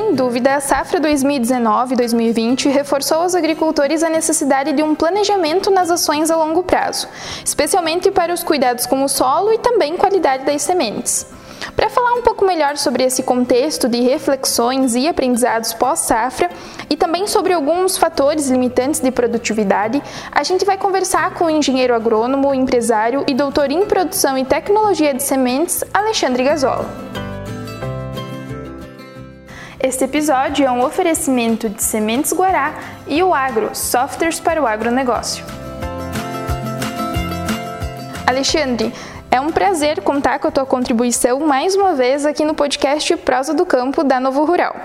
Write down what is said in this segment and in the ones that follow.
Sem dúvida, a safra 2019-2020 reforçou aos agricultores a necessidade de um planejamento nas ações a longo prazo, especialmente para os cuidados com o solo e também qualidade das sementes. Para falar um pouco melhor sobre esse contexto de reflexões e aprendizados pós-safra e também sobre alguns fatores limitantes de produtividade, a gente vai conversar com o engenheiro agrônomo, empresário e doutor em produção e tecnologia de sementes, Alexandre Gazola. Este episódio é um oferecimento de Sementes Guará e o Agro, softwares para o agronegócio. Alexandre, é um prazer contar com a tua contribuição mais uma vez aqui no podcast Prosa do Campo da Novo Rural.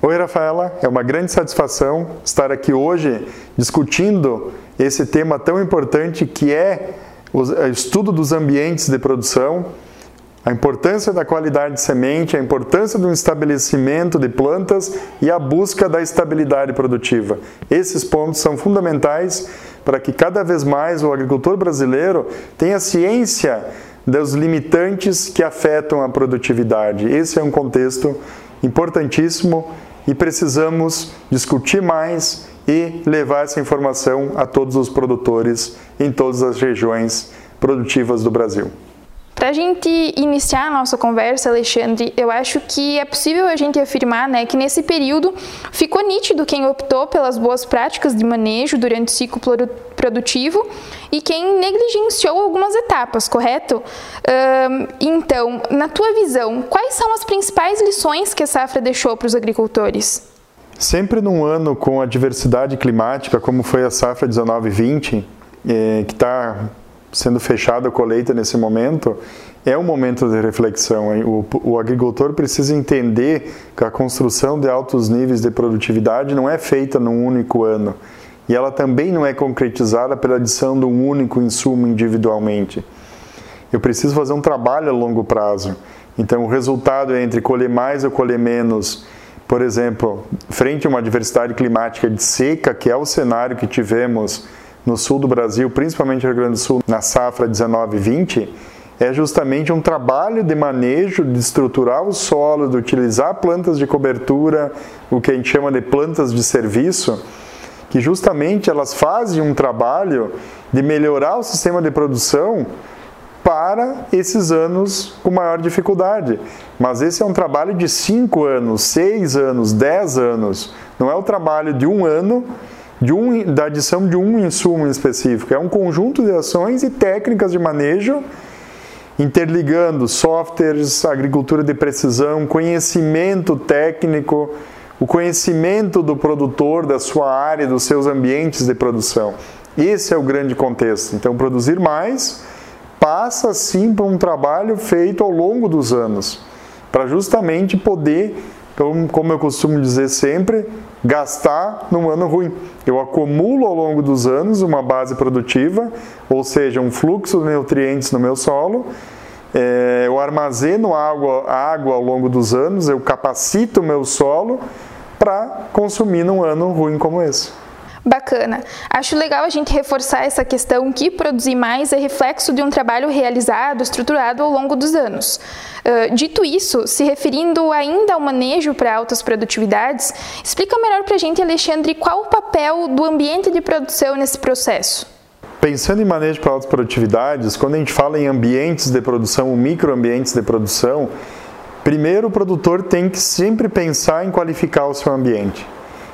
Oi, Rafaela. É uma grande satisfação estar aqui hoje discutindo esse tema tão importante que é o estudo dos ambientes de produção, a importância da qualidade de semente, a importância do estabelecimento de plantas e a busca da estabilidade produtiva. Esses pontos são fundamentais para que cada vez mais o agricultor brasileiro tenha ciência dos limitantes que afetam a produtividade. Esse é um contexto importantíssimo e precisamos discutir mais e levar essa informação a todos os produtores em todas as regiões produtivas do Brasil. Para a gente iniciar a nossa conversa, Alexandre, eu acho que é possível a gente afirmar né, que nesse período ficou nítido quem optou pelas boas práticas de manejo durante o ciclo produtivo e quem negligenciou algumas etapas, correto? então, na tua visão, quais são as principais lições que a safra deixou para os agricultores? Sempre num ano com a diversidade climática, como foi a safra 19-20, eh, que está sendo fechada a colheita nesse momento, é um momento de reflexão. O, o, agricultor precisa entender que a construção de altos níveis de produtividade não é feita num único ano. E ela também não é concretizada pela adição de um único insumo individualmente. Eu preciso fazer um trabalho a longo prazo. Então, o resultado é entre colher mais ou colher menos, por exemplo, frente a uma diversidade climática de seca, que é o cenário que tivemos no sul do Brasil, principalmente no Rio Grande do Sul, na safra 19-20, é justamente um trabalho de manejo, de estruturar o solo, de utilizar plantas de cobertura, o que a gente chama de plantas de serviço, que justamente elas fazem um trabalho de melhorar o sistema de produção para esses anos com maior dificuldade. Mas esse é um trabalho de 5 anos, 6 anos, 10 anos. Não é o trabalho de um ano de um, da adição de um insumo específico. É um conjunto de ações e técnicas de manejo interligando softwares, agricultura de precisão, conhecimento técnico, o conhecimento do produtor, da sua área, dos seus ambientes de produção. Esse é o grande contexto. Então, produzir mais passa sim por um trabalho feito ao longo dos anos, para justamente poder então, como eu costumo dizer sempre, gastar num ano ruim. Eu acumulo ao longo dos anos uma base produtiva, ou seja, um fluxo de nutrientes no meu solo, é, eu armazeno água, água ao longo dos anos, eu capacito o meu solo para consumir num ano ruim como esse. Bacana. Acho legal a gente reforçar essa questão que produzir mais é reflexo de um trabalho realizado, estruturado ao longo dos anos. Uh, dito isso, se referindo ainda ao manejo para altas produtividades, explica melhor para a gente, Alexandre, qual o papel do ambiente de produção nesse processo. Pensando em manejo para altas produtividades, quando a gente fala em ambientes de produção, microambientes de produção, primeiro o produtor tem que sempre pensar em qualificar o seu ambiente,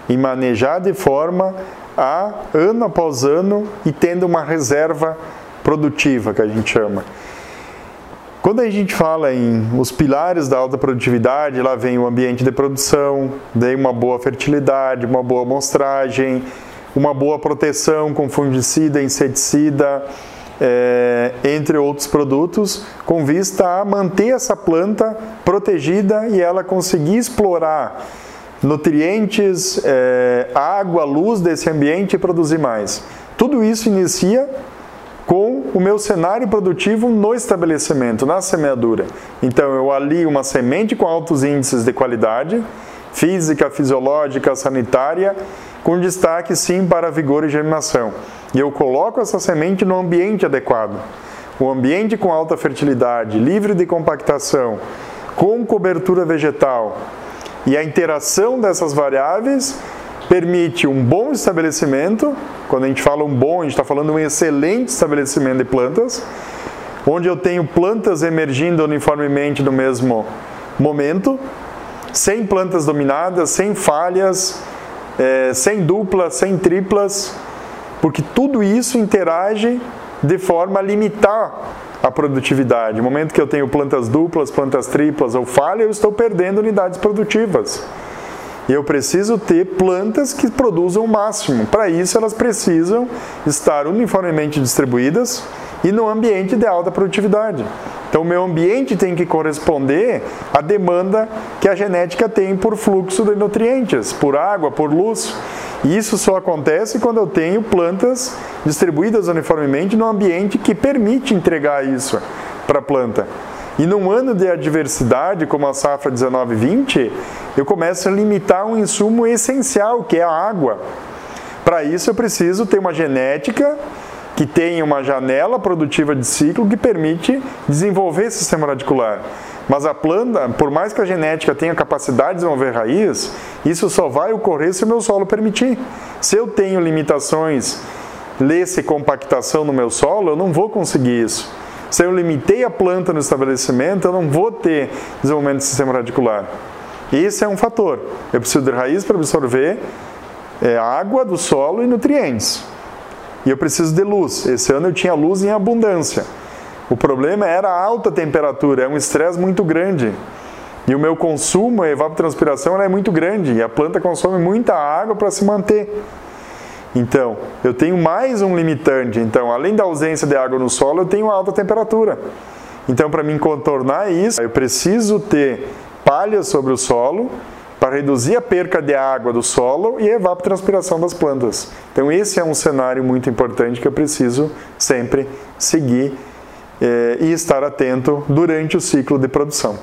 em manejar de forma a ano após ano e tendo uma reserva produtiva, que a gente chama. Quando a gente fala em os pilares da alta produtividade, lá vem o ambiente de produção, daí uma boa fertilidade, uma boa amostragem, uma boa proteção com fungicida, inseticida, é, entre outros produtos, com vista a manter essa planta protegida e ela conseguir explorar nutrientes, é, água, luz desse ambiente e produzir mais. Tudo isso inicia com o meu cenário produtivo no estabelecimento, na semeadura. Então eu alio uma semente com altos índices de qualidade, física, fisiológica, sanitária, com destaque sim para vigor e germinação. E eu coloco essa semente no ambiente adequado. O ambiente com alta fertilidade, livre de compactação, com cobertura vegetal, E a interação dessas variáveis permite um bom estabelecimento. Quando a gente fala um bom, a gente está falando um excelente estabelecimento de plantas, onde eu tenho plantas emergindo uniformemente no mesmo momento, sem plantas dominadas, sem falhas, é, sem duplas, sem triplas, porque tudo isso interage de forma a limitar a produtividade. No momento que eu tenho plantas duplas, plantas triplas ou falha, eu estou perdendo unidades produtivas. E eu preciso ter plantas que produzam o máximo. Para isso, elas precisam estar uniformemente distribuídas e no ambiente de alta produtividade. Então, o meu ambiente tem que corresponder à demanda que a genética tem por fluxo de nutrientes, por água, por luz. E isso só acontece quando eu tenho plantas distribuídas uniformemente no ambiente que permite entregar isso para a planta. E num ano de adversidade, como a safra 19-20, eu começo a limitar um insumo essencial, que é a água. Para isso, eu preciso ter uma genética que tenha uma janela produtiva de ciclo que permite desenvolver esse sistema radicular. Mas a planta, por mais que a genética tenha capacidade de desenvolver raiz, isso só vai ocorrer se o meu solo permitir. Se eu tenho limitações, lê-se compactação no meu solo, eu não vou conseguir isso. Se eu limitei a planta no estabelecimento, eu não vou ter desenvolvimento do sistema radicular. Esse é um fator. Eu preciso de raiz para absorver é, água do solo e nutrientes. E eu preciso de luz. Esse ano eu tinha luz em abundância. O problema era a alta temperatura, é um estresse muito grande. E o meu consumo, a evapotranspiração, é muito grande. E a planta consome muita água para se manter. Então, eu tenho mais um limitante. Então, além da ausência de água no solo, eu tenho alta temperatura. Então, para me contornar isso, eu preciso ter palha sobre o solo para reduzir a perca de água do solo e a evapotranspiração das plantas. Então, esse é um cenário muito importante que eu preciso sempre seguir eh, e estar atento durante o ciclo de produção.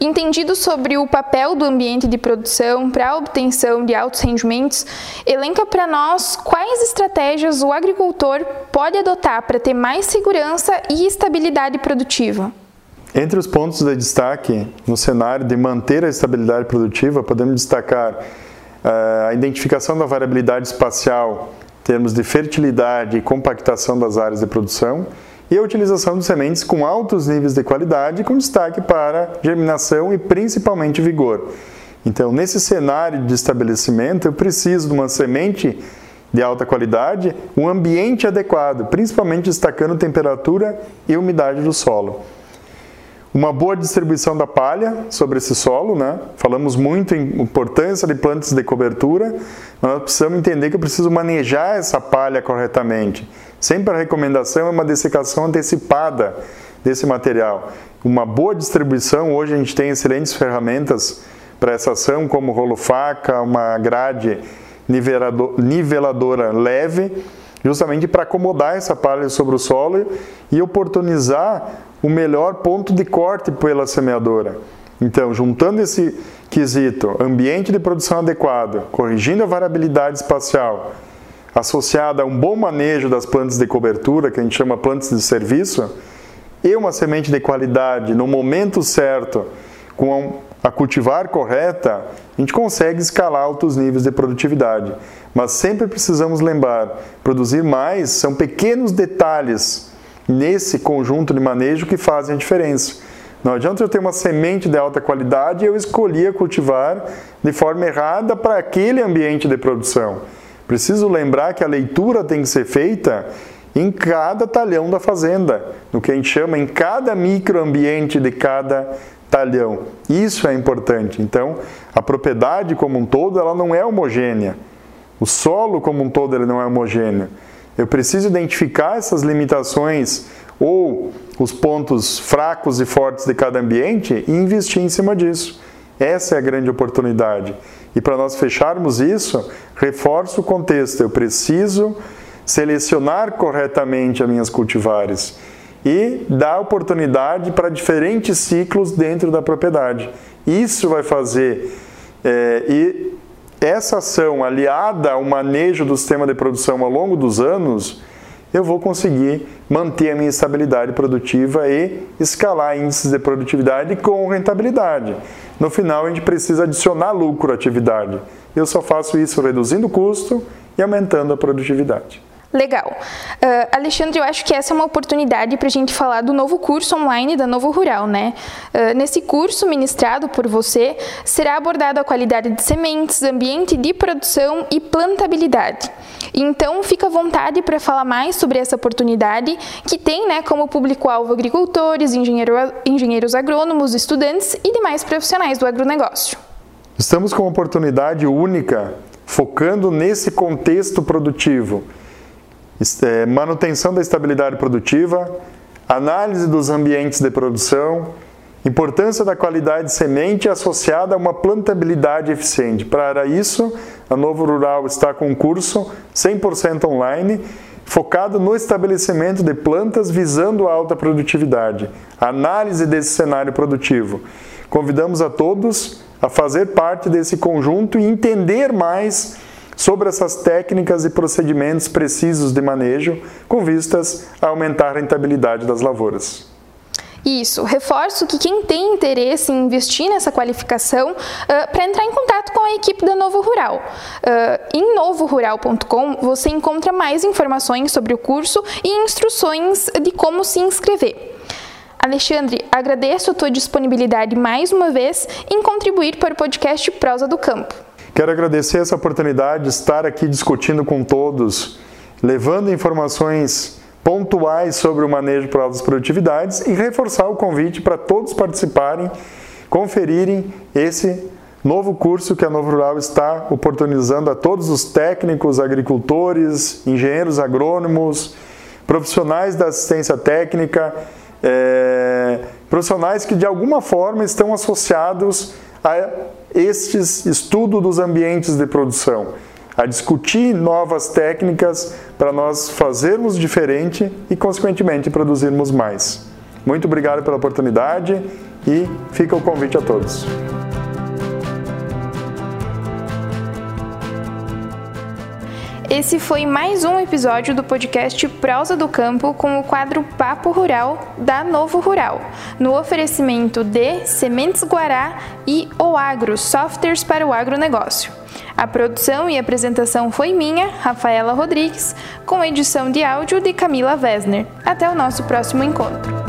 Entendido sobre o papel do ambiente de produção para a obtenção de altos rendimentos, elenca para nós quais estratégias o agricultor pode adotar para ter mais segurança e estabilidade produtiva. Entre os pontos de destaque no cenário de manter a estabilidade produtiva, podemos destacar uh, a identificação da variabilidade espacial em termos de fertilidade e compactação das áreas de produção e a utilização de sementes com altos níveis de qualidade, com destaque para germinação e principalmente vigor. Então, nesse cenário de estabelecimento, eu preciso de uma semente de alta qualidade, um ambiente adequado, principalmente destacando temperatura e umidade do solo. Uma boa distribuição da palha sobre esse solo, né? Falamos muito em importância de plantas de cobertura, mas nós precisamos entender que eu preciso manejar essa palha corretamente. Sempre a recomendação é uma dessecação antecipada desse material. Uma boa distribuição, hoje a gente tem excelentes ferramentas para essa ação, como rolo faca, uma grade niveladora leve, justamente para acomodar essa palha sobre o solo e oportunizar o melhor ponto de corte pela semeadora. Então, juntando esse quesito, ambiente de produção adequado, corrigindo a variabilidade espacial, associada a um bom manejo das plantas de cobertura, que a gente chama plantas de serviço, e uma semente de qualidade no momento certo, com a cultivar correta, a gente consegue escalar altos níveis de produtividade. Mas sempre precisamos lembrar, produzir mais são pequenos detalhes nesse conjunto de manejo que fazem a diferença. Não adianta eu ter uma semente de alta qualidade e eu escolher cultivar de forma errada para aquele ambiente de produção. Preciso lembrar que a leitura tem que ser feita em cada talhão da fazenda, no que a gente chama em cada microambiente de cada talhão. Isso é importante. Então, a propriedade como um todo, ela não é homogênea. O solo como um todo, ele não é homogêneo. Eu preciso identificar essas limitações ou os pontos fracos e fortes de cada ambiente e investir em cima disso. Essa é a grande oportunidade. E para nós fecharmos isso, reforço o contexto. Eu preciso selecionar corretamente as minhas cultivares e dar oportunidade para diferentes ciclos dentro da propriedade. Isso vai fazer é, e essa ação aliada ao manejo do sistema de produção ao longo dos anos eu vou conseguir manter a minha estabilidade produtiva e escalar índices de produtividade com rentabilidade. No final, a gente precisa adicionar lucro à atividade. Eu só faço isso reduzindo o custo e aumentando a produtividade. Legal. Uh, Alexandre, eu acho que essa é uma oportunidade para a gente falar do novo curso online da Novo Rural, né? Uh, nesse curso ministrado por você, será abordada a qualidade de sementes, ambiente de produção e plantabilidade. Então, fica à vontade para falar mais sobre essa oportunidade, que tem né, como público-alvo agricultores, engenheiro, engenheiros agrônomos, estudantes e demais profissionais do agronegócio. Estamos com uma oportunidade única, focando nesse contexto produtivo manutenção da estabilidade produtiva, análise dos ambientes de produção, importância da qualidade de semente associada a uma plantabilidade eficiente. Para isso, a Novo Rural está com um curso 100% online focado no estabelecimento de plantas visando a alta produtividade, análise desse cenário produtivo. Convidamos a todos a fazer parte desse conjunto e entender mais sobre essas técnicas e procedimentos precisos de manejo com vistas a aumentar a rentabilidade das lavouras. Isso, reforço que quem tem interesse em investir nessa qualificação, uh, para entrar em contato com a equipe da Novo Rural. Uh, em novorural.com você encontra mais informações sobre o curso e instruções de como se inscrever. Alexandre, agradeço a tua disponibilidade mais uma vez em contribuir para o podcast Prosa do Campo. Quero agradecer essa oportunidade de estar aqui discutindo com todos, levando informações pontuais sobre o manejo de altas produtividades e reforçar o convite para todos participarem, conferirem esse novo curso que a Novo Rural está oportunizando a todos os técnicos, agricultores, engenheiros agrônomos, profissionais da assistência técnica, é, profissionais que de alguma forma estão associados a estes estudo dos ambientes de produção, a discutir novas técnicas para nós fazermos diferente e, consequentemente, produzirmos mais. Muito obrigado pela oportunidade e fica o convite a todos. Esse foi mais um episódio do podcast Prosa do Campo com o quadro Papo Rural da Novo Rural, no oferecimento de Sementes Guará e O Agro, softwares para o agronegócio. A produção e apresentação foi minha, Rafaela Rodrigues, com edição de áudio de Camila Wesner. Até o nosso próximo encontro.